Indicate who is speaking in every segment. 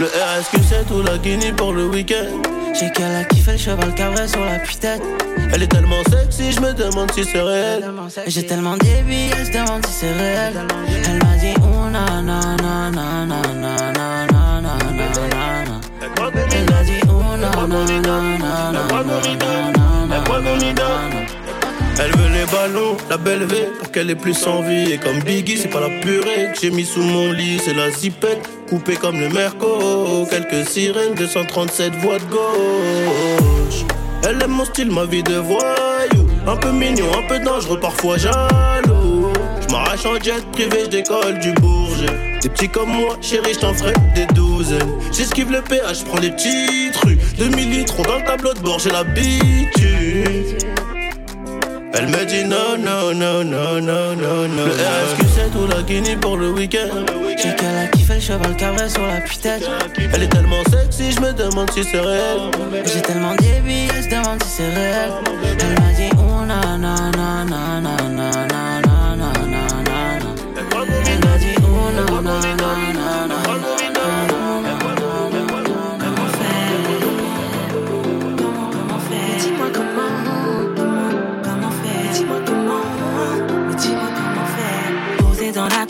Speaker 1: Le RSQ7 ou la Guinée pour le week-end.
Speaker 2: J'ai qu'à la kiffer le cheval cabré sur la putain.
Speaker 1: Elle est tellement sexy, je me demande si c'est réel.
Speaker 2: J'ai tellement débile, elle se demande si c'est réel. Elle m'a dit oh na na na na na na. Elle
Speaker 1: veut les ballons, la belle V, pour qu'elle ait plus envie. Et comme Biggie, c'est pas la purée que j'ai mis sous mon lit, c'est la zipette, coupée comme le Merco. Quelques sirènes, 237 voix de gauche. Elle aime mon style, ma vie de voyou. Un peu mignon, un peu dangereux, parfois jaloux. Je m'arrache en jet privé, je du Bourget. Des petits comme moi, chérie, j't'en ferai des douzaines. J'esquive le péage, prends les petites rues. 2000 litres dans le tableau de bord, j'ai l'habitude. Elle me dit non, non, non, non, non, non, non. Le RSQ7 ou la Guinée pour le week-end.
Speaker 2: J'ai qu'à la kiffer le cheval cabré sur la putain.
Speaker 1: Elle est tellement sexy, je me demande si c'est réel.
Speaker 2: J'ai tellement débile, je demande si c'est réel. Elle m'a dit oh, na, na, na, na, na, na.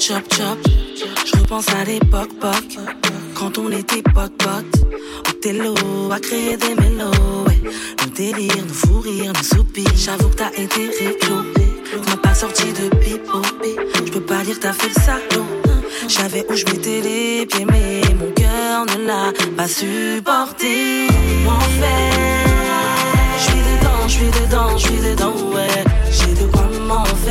Speaker 2: Chop chop Je repense à l'époque poc. Quand on était pote pote Au télo à créer des mélos ouais. Nos délires, nos fous rires, nos soupirs J'avoue que t'as été réglo Tu m'as pas sorti de pipo Je peux pas dire t'as fait le salaud J'avais où je mettais les pieds mais mon cœur ne l'a pas supporté Comment faire je suis dedans, je suis dedans, je suis dedans, ouais. J'ai de quoi m'en faire.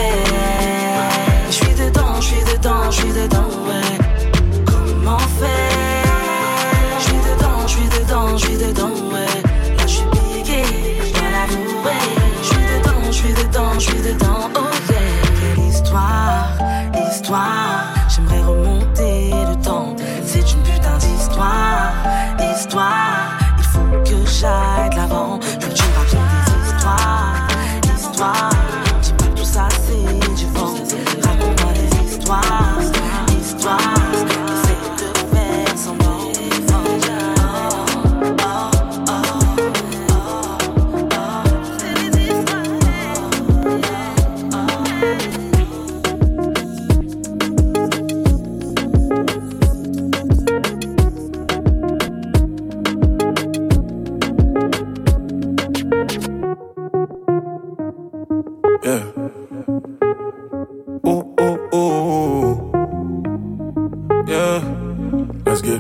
Speaker 2: Yeah.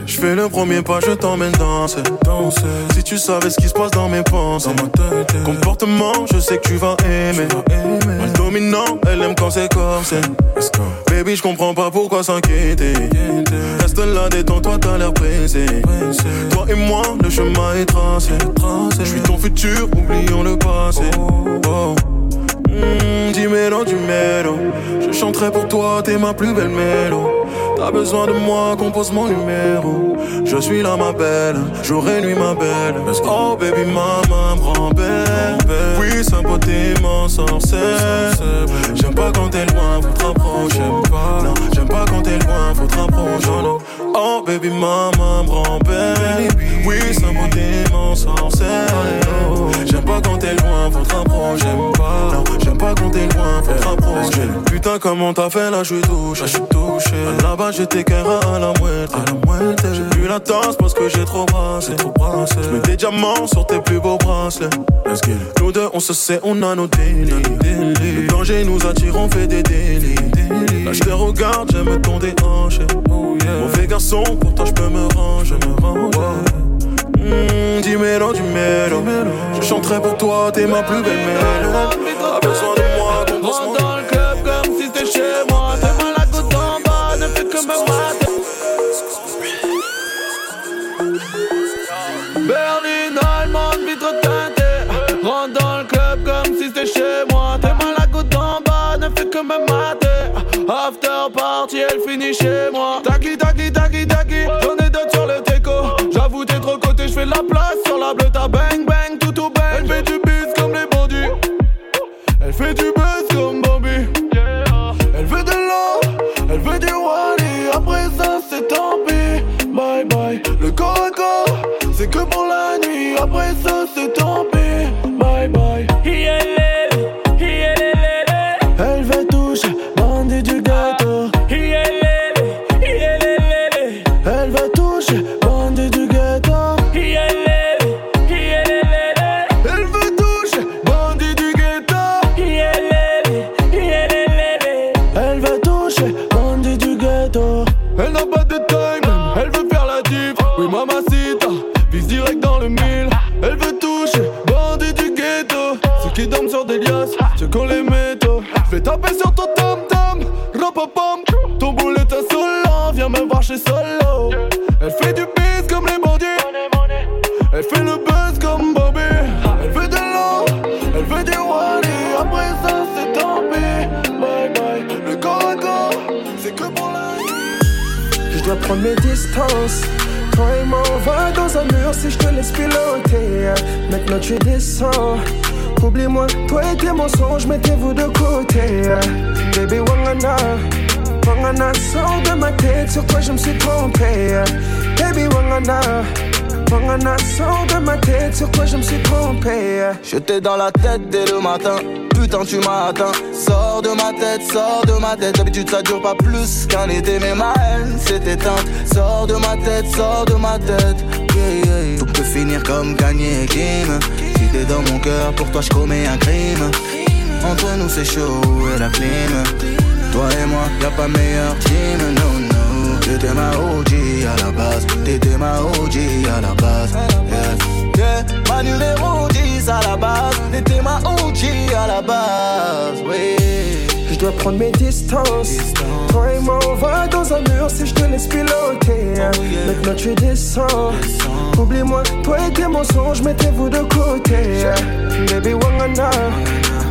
Speaker 3: Je fais le premier pas, je t'emmène danser. danser. Si tu savais ce qui se passe dans mes pensées. Dans ma tête. Comportement, je sais que tu vas aimer. Mal dominant, elle aime quand c'est comme c'est. Baby, je comprends pas pourquoi s'inquiéter. Reste là, détends-toi, t'as l'air pressé. Toi et moi, le chemin est tracé. Je suis ton futur, oublions le passé. Oh. Mmh, dis-mélo, du mélo. Je chanterai pour toi, t'es ma plus belle mélo. T'as besoin de moi, compose mon numéro. Je suis là, ma belle. Jour et nuit, ma belle. Oh, baby, maman, grand-père. Oui, sa beauté m'en sorcelle. J'aime pas quand t'es loin, faut te rapprocher. Non, j'aime pas quand t'es loin, faut te rapprocher. Oh, baby, maman, grand-père. Oui, sa beauté m'en sorcelle. J'aime pas quand t'es loin, faut te rapprocher. J'aime pas, non, j'aime pas quand t'es loin, faut te rapprocher. Putain, comment t'as fait là, je suis touché. Je suis touché. Là-bas, j'étais qu'un rat à la. À la moitié. J'ai plus la tasse parce que j'ai trop brassé. Trop brassé. J'mets des diamants sur tes plus beaux bracelets. Nous deux, on se sait, on a nos délits. Le danger nous attire, on fait des délits. Là, je te regarde, j'aime ton déhanché. Mauvais garçon, pour toi, je peux me ranger. Mmh, dis mélo, du mélo. Je chanterai pour toi, t'es ma plus belle mélo. T'as besoin
Speaker 4: Wangana, sors de ma tête, sur toi je me suis trompé. Baby Wangana, Wangana, sors de ma tête, sur toi je me suis trompé.
Speaker 5: J'étais dans la tête dès le matin. Putain, tu m'as atteint. Sors de ma tête, sors de ma tête. D'habitude, ça dure pas plus qu'un été, mais ma haine s'est éteinte. Sors de ma tête, sors de ma tête. Yeah, yeah. Faut que finir comme gagner Kim. Si t'es dans mon cœur, pour toi, je commets un crime. Entre nous, c'est chaud et la clim. Toi et moi, y'a pas meilleur team, no, no. T'étais ma OG à la base. T'étais ma OG à la base. Yeah. Yeah. Ma numéro 10 à la base. T'étais ma OG à la base. Oui.
Speaker 4: Je dois prendre mes distances. Toi et moi, on va dans un mur si je te laisse piloter. Maintenant tu descends. Oublie-moi, toi et tes mensonges, mettez-vous de côté. Baby Wangana,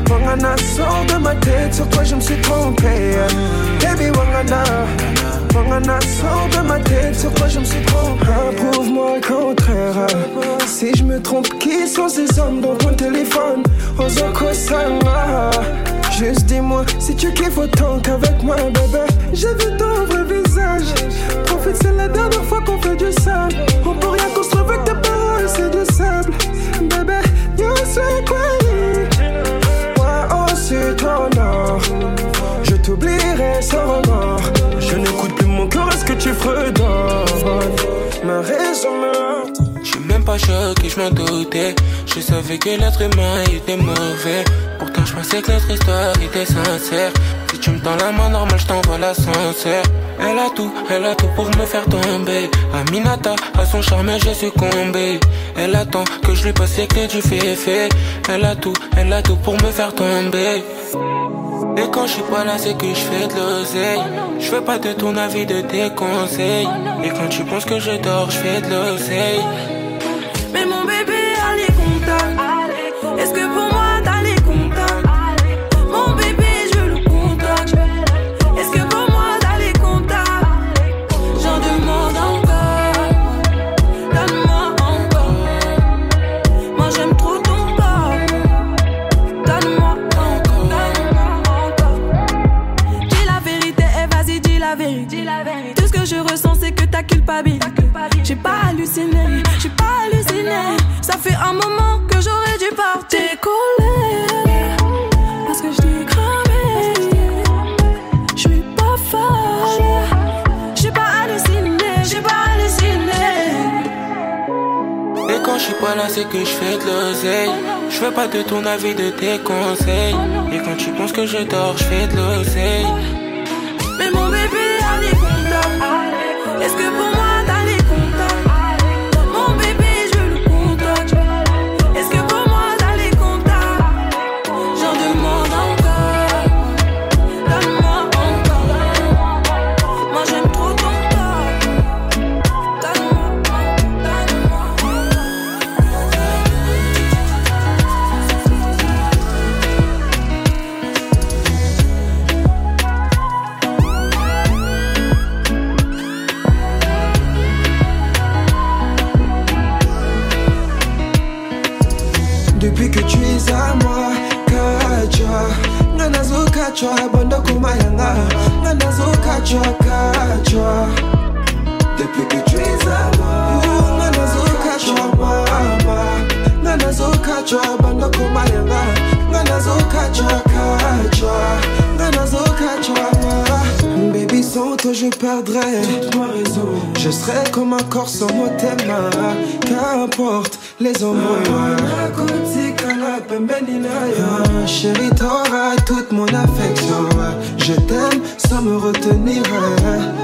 Speaker 4: Wangana, sors de ma tête, sur toi je me suis trompé. Baby Wangana, Wangana, sors de ma tête, sur toi je me suis trompé. Prouve-moi le contraire. Si je me trompe, qui sont ces hommes dans ton téléphone? Ozoko Sama. Juste dis-moi si tu kiffes autant qu'avec moi, bébé? J'ai vu ton vrai visage. Profite, c'est la dernière fois qu'on fait du sable. On peut rien construire avec tes paroles, c'est du sable. Bébé, yo, c'est Je t'oublierai sans remords. Je n'écoute plus mon cœur, est-ce que tu fredonnes? Ma raison meurt.
Speaker 6: Je suis même pas choqué, je m'en doutais. Je savais que l'être humain était mauvais. Pourtant, je pensais que notre histoire était sincère. Si tu me tends la main normale, je t'envoie l'ascenseur. Elle a tout, elle a tout pour me faire tomber. Aminata, à son charme, j'ai succombé. Elle attend que je lui passe les clés du fait Elle a tout, elle a tout pour me faire tomber. Et quand je suis pas là, c'est que je fais de l'oseille. Je fais pas de ton avis, de tes conseils. Et quand tu penses que je dors, je fais de l'oseille.
Speaker 7: Mais mon bébé pas
Speaker 6: de ton avis, de tes conseils. Et quand tu penses que je dors, je fais de l'oseille.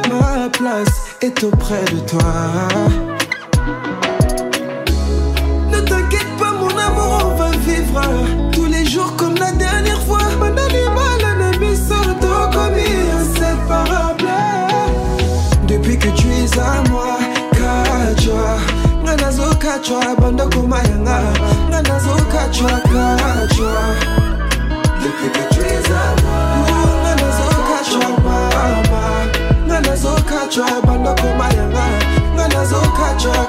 Speaker 4: Ma place est auprès de toi. Ne t'inquiète pas, mon amour, on va vivre tous les jours comme la dernière fois. Mon animal, un ami comme inséparable. Depuis que tu es à moi, Kachwa. Nganazo Kachwa, bando kumayanga. Nganazo Kachwa, Kachwa. Depuis que Nganazo Kachwa, bando kumayanga. Nganazo Kachwa,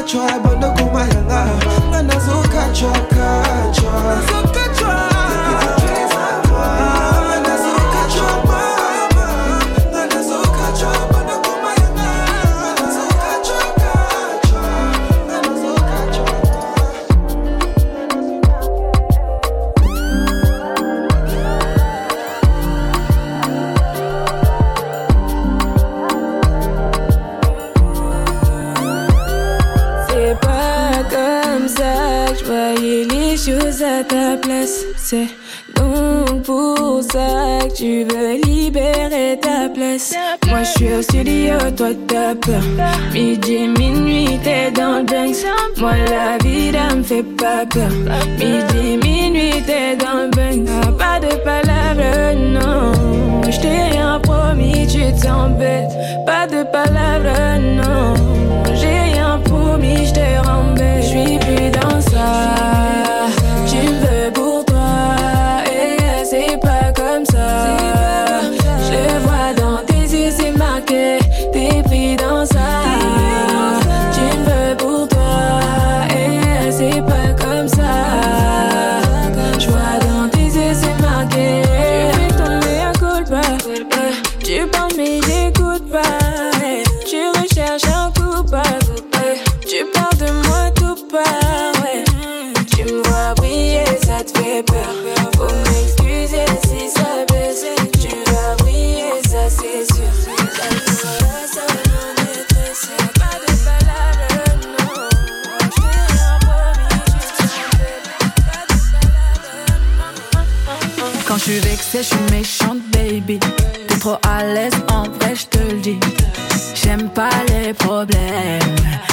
Speaker 4: nazokachwa bando kumayanga. Nga nazokachwa kachwa
Speaker 8: ta Midi, minuit, t'es dans le Banks. Pas de palabres, non. Je t'ai rien promis, tu t'embêtes. Pas de palabres, non.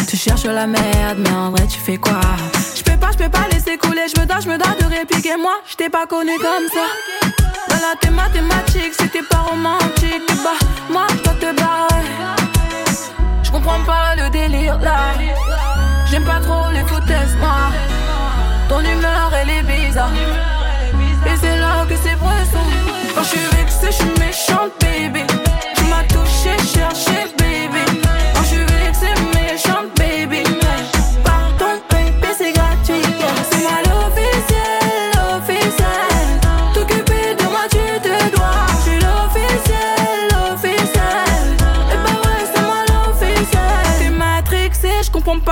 Speaker 7: Tu cherches la merde, mais en vrai, tu fais quoi? Je peux pas, je peux pas laisser couler. Je me dois, je me dois de répliquer. Moi, je t'ai pas connu comme ça. Dans la thé mathématique, c'était pas romantique. Bah, moi, je te barrer. Je comprends pas le délire là. J'aime pas trop les foutaises, moi. Ton humeur, elle est bizarre. Et c'est là que c'est vrai ça Quand je suis vexée, je suis méchante, baby Tu m'as touché, cherché,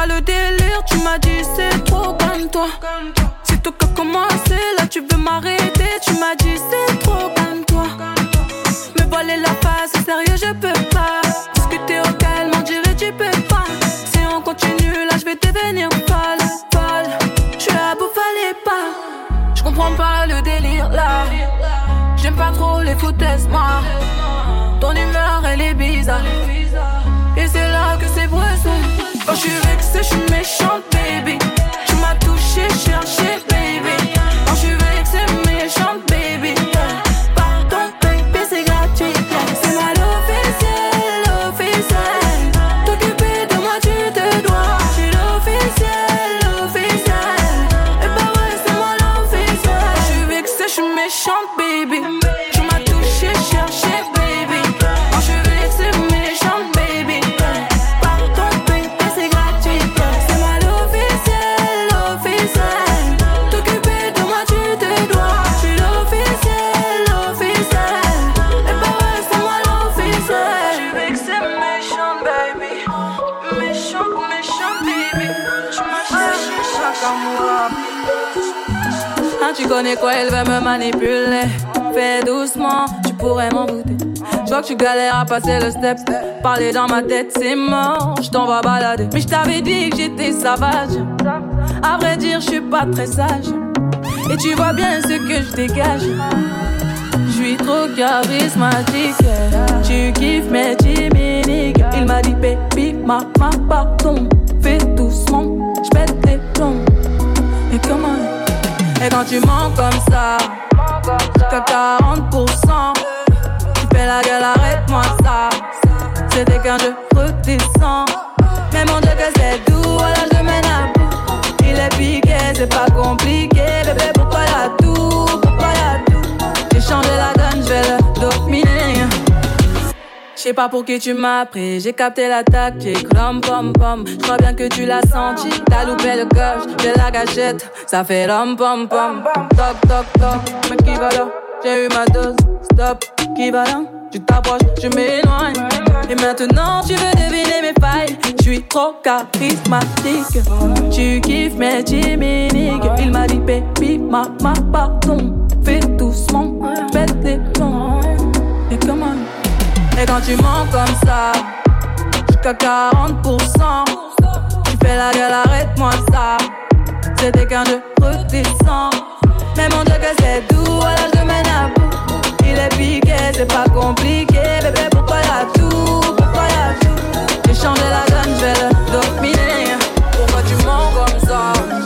Speaker 7: le délire Tu m'as dit c'est trop comme toi C'est toi qui a commencé, là tu veux m'arrêter tu m'as dit c'est trop comme toi. Me voiler la face, sérieux, je peux pas. Discuter au calme, on dirait tu peux pas. Si on continue, là, je vais devenir folle, folle. Je suis à bout, fallait pas. Je comprends pas le délire là. J'aime pas trop les foutaises, moi. Ton humeur, elle est bizarre. Quand je suis vexée, je suis méchante, baby. Tu m'as touché, cherché, baby. Connais quoi, elle veut me manipuler. Fais doucement, tu pourrais m'en douter. Je vois que tu galères à passer le step. Parler dans ma tête, c'est mort. Je t'en balader. Mais je t'avais dit que j'étais sauvage. À vrai dire, je suis pas très sage. Et tu vois bien ce que je dégage. Je suis trop charismatique. Tu kiffes mes chimiques. Il m'a dit, baby, ma, ma, pardon. Et quand tu mens comme ça, jusqu'à 40%, tu fais la gueule, arrête-moi ça. C'était qu'un jeu redescend. Mais mon Dieu que c'est doux, voilà je mène à bout. Il est piqué, c'est pas compliqué, bébé pourquoi la tout, pourquoi la tout. J'ai changé la donne, je vais le dominer. Je sais pas pour qui tu m'as pris, j'ai capté la tactique, rom pom pom. Je crois bien que tu l'as senti, t'as loupé le coche de la gâchette, ça fait rom pom pom. Toc toc toc, mais qui va là? J'ai eu ma dose, stop, qui va là? Tu t'approches, je m'éloigne. Et maintenant tu veux deviner mes failles, je suis trop charismatique. Tu kiffes mes chimiques, il m'a dit baby, ma, ma, pardon. Fais doucement, et quand tu mens comme ça, jusqu'à 40%, tu fais la gueule, arrête-moi ça. C'était qu'un jeu redescend. Mais mon que c'est doux, voilà je mène à bout. Il est piqué, c'est pas compliqué, bébé pourquoi la tout, pourquoi la tout? J'ai changé la donne, je vais le dominer. Pourquoi tu mens comme ça?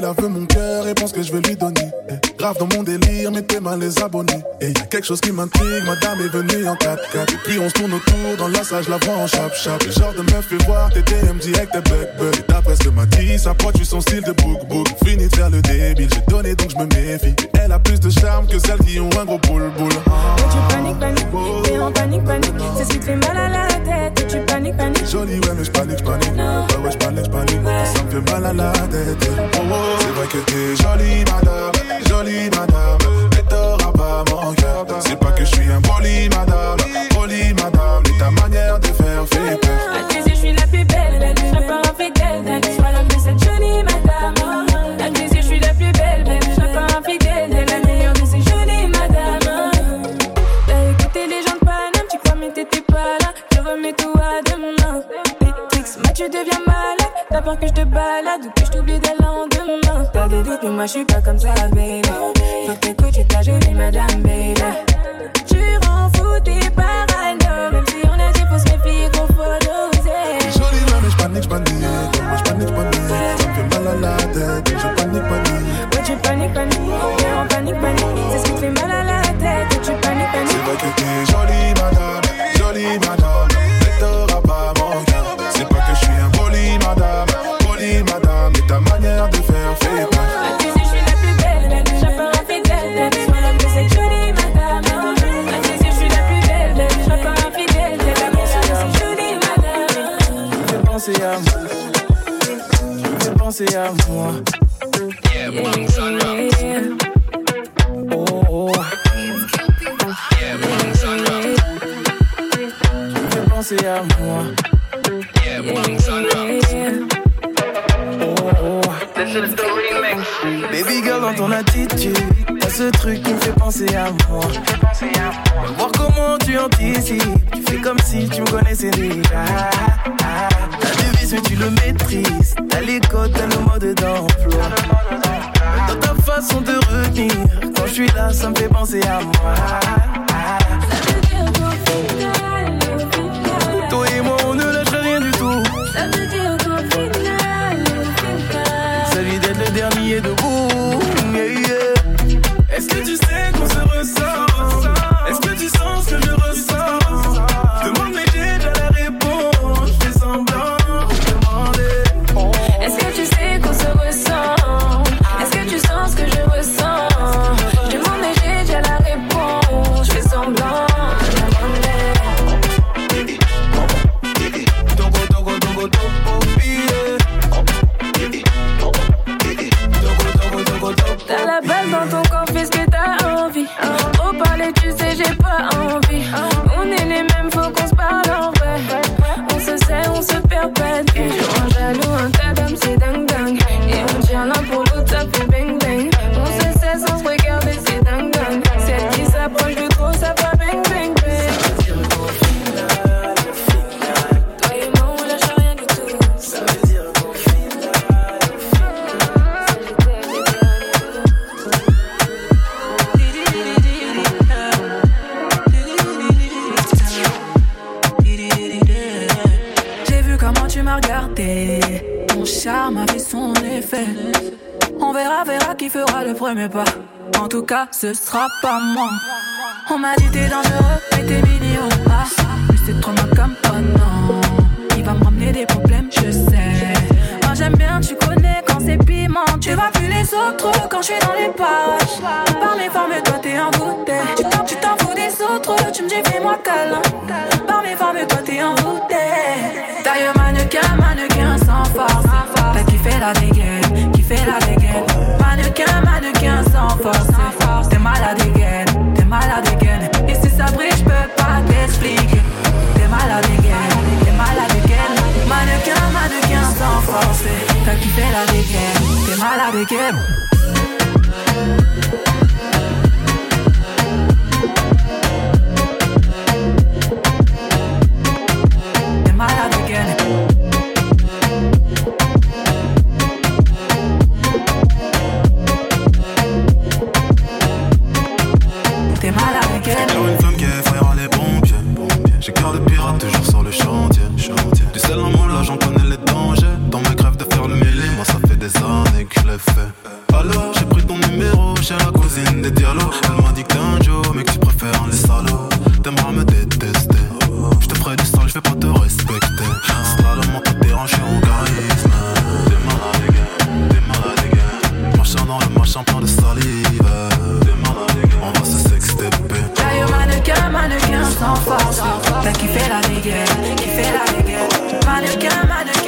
Speaker 9: Belle veut mon cœur et pense que je vais lui donner. Eh, Grave dans mon délire, mettez mal les abonnés. Et y a quelque chose qui m'intrigue, madame est venue en 4x4. Et puis on se tourne autour, dans la salle, je la vois en chap chap. Le genre de meuf fait voir tes DM direct, t'es bug bug. Et d'après ce que m'a dit, pote, tu son style de book book. Fini de faire le débile, j'ai donné donc je me méfie. Et elle a plus de charme que celles qui ont un gros boule boule.
Speaker 8: Et tu paniques, paniques, t'es en panique, panique. C'est ce qui te fait mal à la tête. Et tu paniques, paniques.
Speaker 9: Jolie, ouais, mais je panique, je panique. Ouais, ouais, je panique, je panique. Ça me fait mal à la tête. Oh, oh, c'est vrai que t'es jolie, madame. Jolie, madame. Mais t'auras pas mon cœur. C'est pas que je suis un poli, madame. Poli, madame. Mais ta manière de faire fait peur.
Speaker 8: Tes je suis la plus belle. serai pas la plus cette jolie madame. Tes je suis la plus belle. serai pas. La meilleure de ces jolies madames. T'as écouté les gens de. Tu crois, mais t'étais pas là. Je remets tout à demain. Moi, tu deviens malade. T'as peur que je te balade ou que je t'oublie dès doutes, mais moi, je suis pas comme ça, baby. Faut que t'écoutes, ta jolie madame, baby. si tu
Speaker 10: me connaissais déjà. La devise, mais tu le maîtrises. T'as les codes, t'as le mode d'emploi. Dans ta façon de retenir, quand je suis là, ça me fait penser à moi.
Speaker 8: Toi et moi, on ne lâche rien du tout.
Speaker 7: Celui d'être le dernier de En ce sera pas moi. On m'a dit t'es dangereux et t'es mignon. Ah, mais c'est trop mal comme non. Il va me ramener des problèmes, je sais. Moi j'aime bien, tu connais quand c'est piment. Tu vas plus les autres quand je suis dans les parages. Par mes formes, toi t'es envoûté. Tu t'en, tu t'en fous des autres, tu me dis fais-moi câlin. Par mes formes, toi t'es envoûté. Taille mannequin, mannequin sans force. T'as kiffé la dégaine, again. Mannequin, sans force. T'as kiffé la dégaine, kiffé la dégaine. Mannequin, mannequin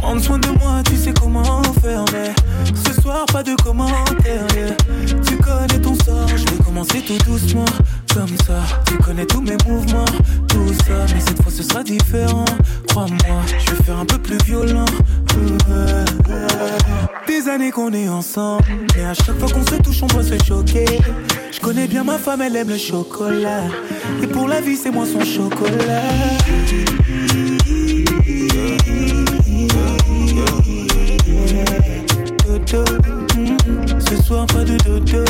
Speaker 6: prendre soin de moi, tu sais comment faire. Mais ce soir, pas de commentaires. Tu connais ton sort, je vais commencer tout doucement. Comme ça, tu connais tous mes mouvements, tout ça. Mais cette fois, ce sera différent. Crois-moi, je vais faire un peu plus violent. Des années qu'on est ensemble, mais à chaque fois qu'on se touche, on doit se choquer. Je connais bien ma femme, elle aime le chocolat. Et pour la vie, c'est moi son chocolat. Dodo, mm, ce soir pas de dodo.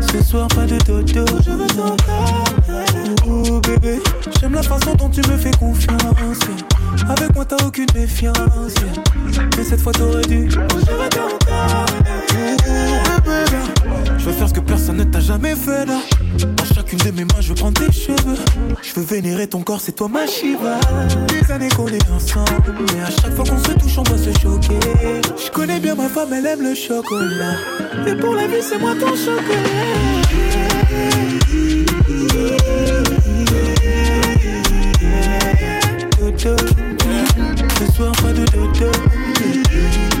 Speaker 6: Ce soir pas de dodo. Je veux ton corps. Oh bébé, j'aime la façon dont tu me fais confiance. Avec moi t'as aucune méfiance. Mais cette fois t'aurais dû. Je veux ton corps. Jamais fait là. Chacune de mes mains, je prendre tes cheveux. Je veux vénérer ton corps, c'est toi ma Shiva. Des années qu'on est ensemble, mais à chaque fois qu'on se touche, on doit se choquer. Je connais bien ma femme, elle aime le chocolat. Et pour la vie, c'est moi ton chocolat. De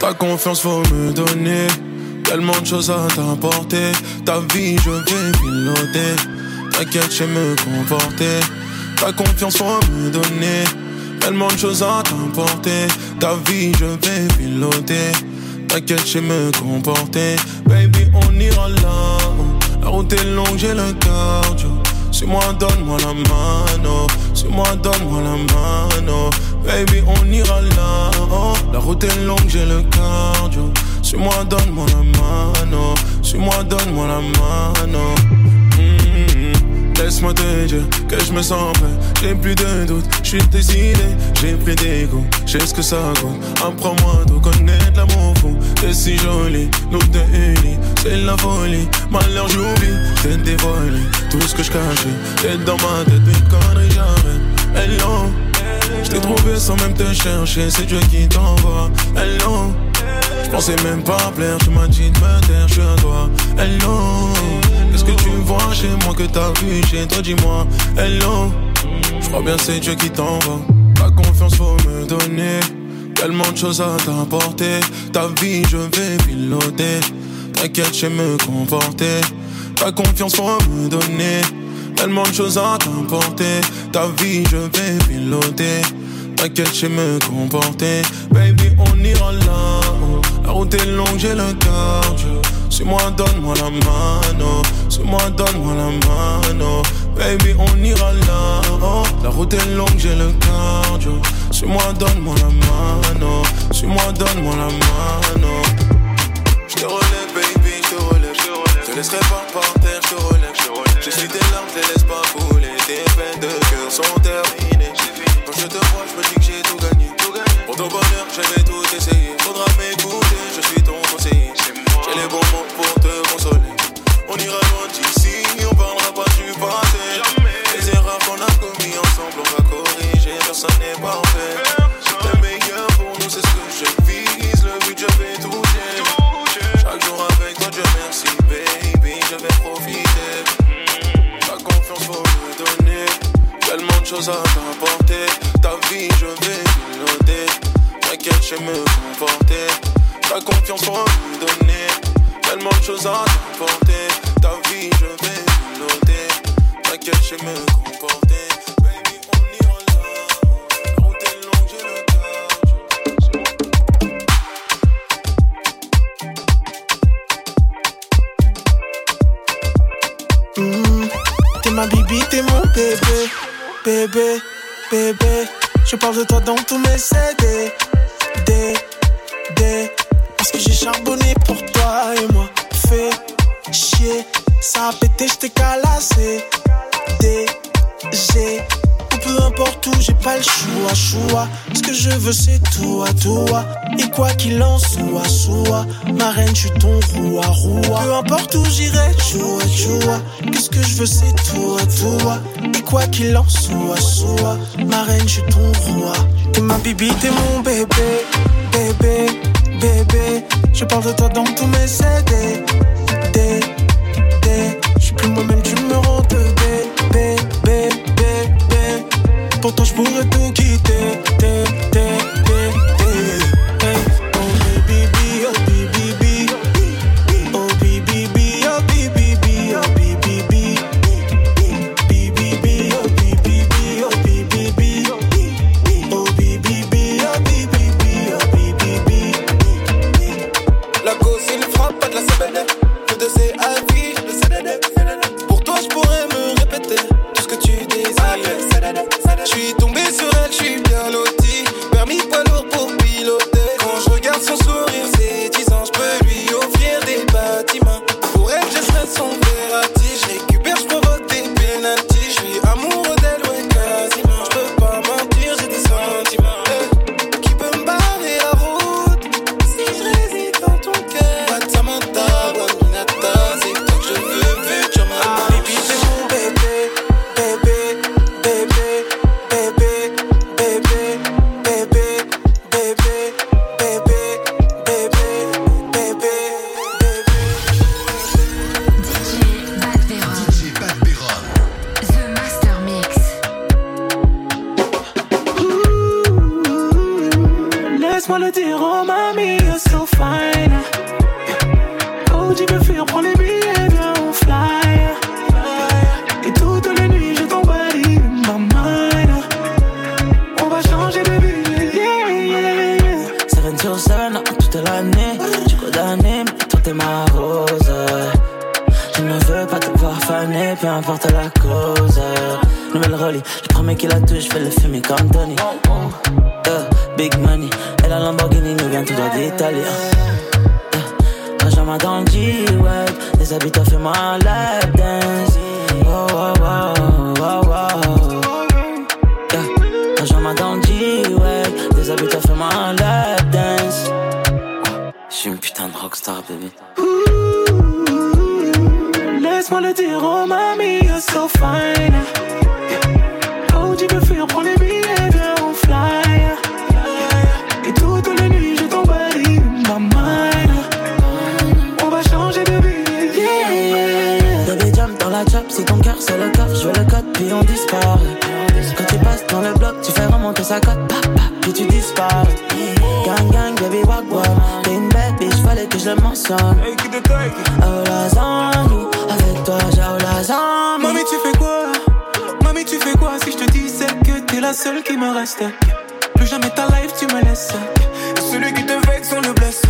Speaker 3: Ta confiance faut me donner. Tellement de choses à t'apporter. Ta vie, je vais piloter. T'inquiète, je me comporter. Ta confiance faut me donner. Tellement de choses à t'apporter. Ta vie, je vais piloter. T'inquiète, je me comporter. Baby, on ira là. La route est longue, j'ai le cardio. Suis-moi, donne-moi la mano. Suis-moi, donne-moi la mano. Baby, on ira là. Oh, la route est longue, j'ai le cardio. Suis-moi, donne-moi la mano. Suis-moi, donne-moi la mano. Mm-hmm. Laisse-moi te dire que je me sens prêt. J'ai plus de doute, je suis décidé. J'ai pris des je sais ce que ça coûte. Apprends-moi de connaître. T'es si jolie, nous deux unis, c'est la folie. Malheur, j'oublie, t'es dévoilé. Tout ce que je cachais, t'es dans ma tête, une connerie, j'arrête. Hello. Je t'ai trouvé sans même te chercher, c'est Dieu qui t'envoie. Hello, je pensais même pas plaire, tu m'as dit de me taire, je suis à toi. Hello, qu'est-ce que tu vois chez moi que t'as vu? Chez toi, dis-moi. Hello, je crois bien c'est Dieu qui t'envoie. Ta confiance faut me donner, tellement de choses à t'apporter. Ta vie, je vais piloter. T'inquiète, je me comporter. Ta confiance faut me donner. Tellement de choses à t'emporter. Ta vie, je vais piloter. T'inquiète, je me comporter. Baby, on ira là. La route est longue, j'ai le cardio. Suis-moi, donne-moi la mano. Suis-moi, donne-moi la mano. Baby, on ira là. La route est longue, j'ai le cardio. Suis-moi, donne-moi la mano. Suis-moi, donne-moi la mano. Je te relève, baby, je te relève. Je te laisserai pas par terre, je te relève. Je suis tes larmes, je les laisse pas couler. Tes peines de cœur sont terminées. Je te vois, je me dis que j'ai tout gagné. Pour ton bonheur, je vais tout essayer. Faudra m'écouter, je suis ton conseiller. J'ai les bons mots pour te consoler. On ira loin d'ici, on parlera pas du passé. Les erreurs qu'on a commis ensemble, on va corriger. Personne n'est parfait. Le meilleur pour nous, c'est ce que je vise. Le but, je vais toucher. Chaque jour avec toi, Dieu merci, baby. Je vais profiter. Ta confiance, faut me donner. Tellement de choses à t'apporter. Sais me comporter. Ta confiance, me donner. Tellement de choses à t'apporter. Ta vie, je vais piloter. T'inquiète, je me comporter. Baby, on ira là. La route est longue, j'ai le cardio.
Speaker 10: Mhm. T'es ma bibi, t'es mon bébé, bébé, bébé. Je parle de toi dans tous mes CD, charbonné pour toi et moi. Fais chier, ça a pété, j't'ai calassé. D, G. Ou peu importe où, j'ai pas le choix, choix. Ce que je veux, c'est toi, toi. Et quoi qu'il en soit, soit. Ma reine, je suis ton roi, roi. Peu importe où j'irai, choua, choua. Qu'est-ce que je veux, c'est toi, toi. Et quoi qu'il en soit, soit. Ma reine, je suis ton roi. T'es ma bibi, t'es mon bébé, bébé, bébé. Je parle de toi dans tous mes CD. Je suis plus moi-même, tu me rends bébé, bébé, bébé. Pour toi, je pourrais tout quitter,
Speaker 6: Laisse-moi le dire, oh mamie, you're so fine. Oh, tu veux fuir, prends les billets, viens on fly. Et toutes les nuits, je t'emballise ma mind. On va changer de vie, yeah.
Speaker 2: Baby jump dans la chop, si ton cœur c'est le coffre, je veux le code puis on disparaît. Quand tu passes dans le bloc, tu fais remonter sa cote, pap, pap, puis tu disparais. Gang gang, baby walk, t'es une belle bitch, fallait que je le mentionne. Oh la you, avec toi
Speaker 6: Mamie, tu fais quoi? Mamie, tu fais quoi si je te disais que t'es la seule qui me reste Plus jamais ta life, tu me laisses. Celui qui te vexe, on le blesse.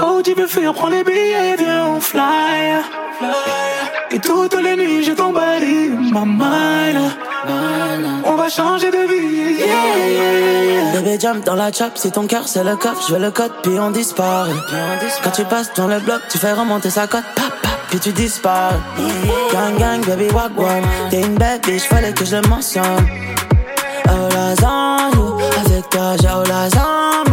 Speaker 6: Oh, tu veux fuir, prends les billets, viens on fly. Et toutes les nuits, je t'emballise ma mind. On va changer de vie, yeah, yeah.
Speaker 2: Baby jump dans la chop, si ton cœur c'est le coffre, je veux le code puis on disparaît. Quand tu passes dans le bloc, tu fais remonter sa cote, pap, pap, puis tu disparais. Gang gang, baby walk one, t'es une belle bitch, fallait que je le mentionne. Oh la on you, avec toi j'ai oh la on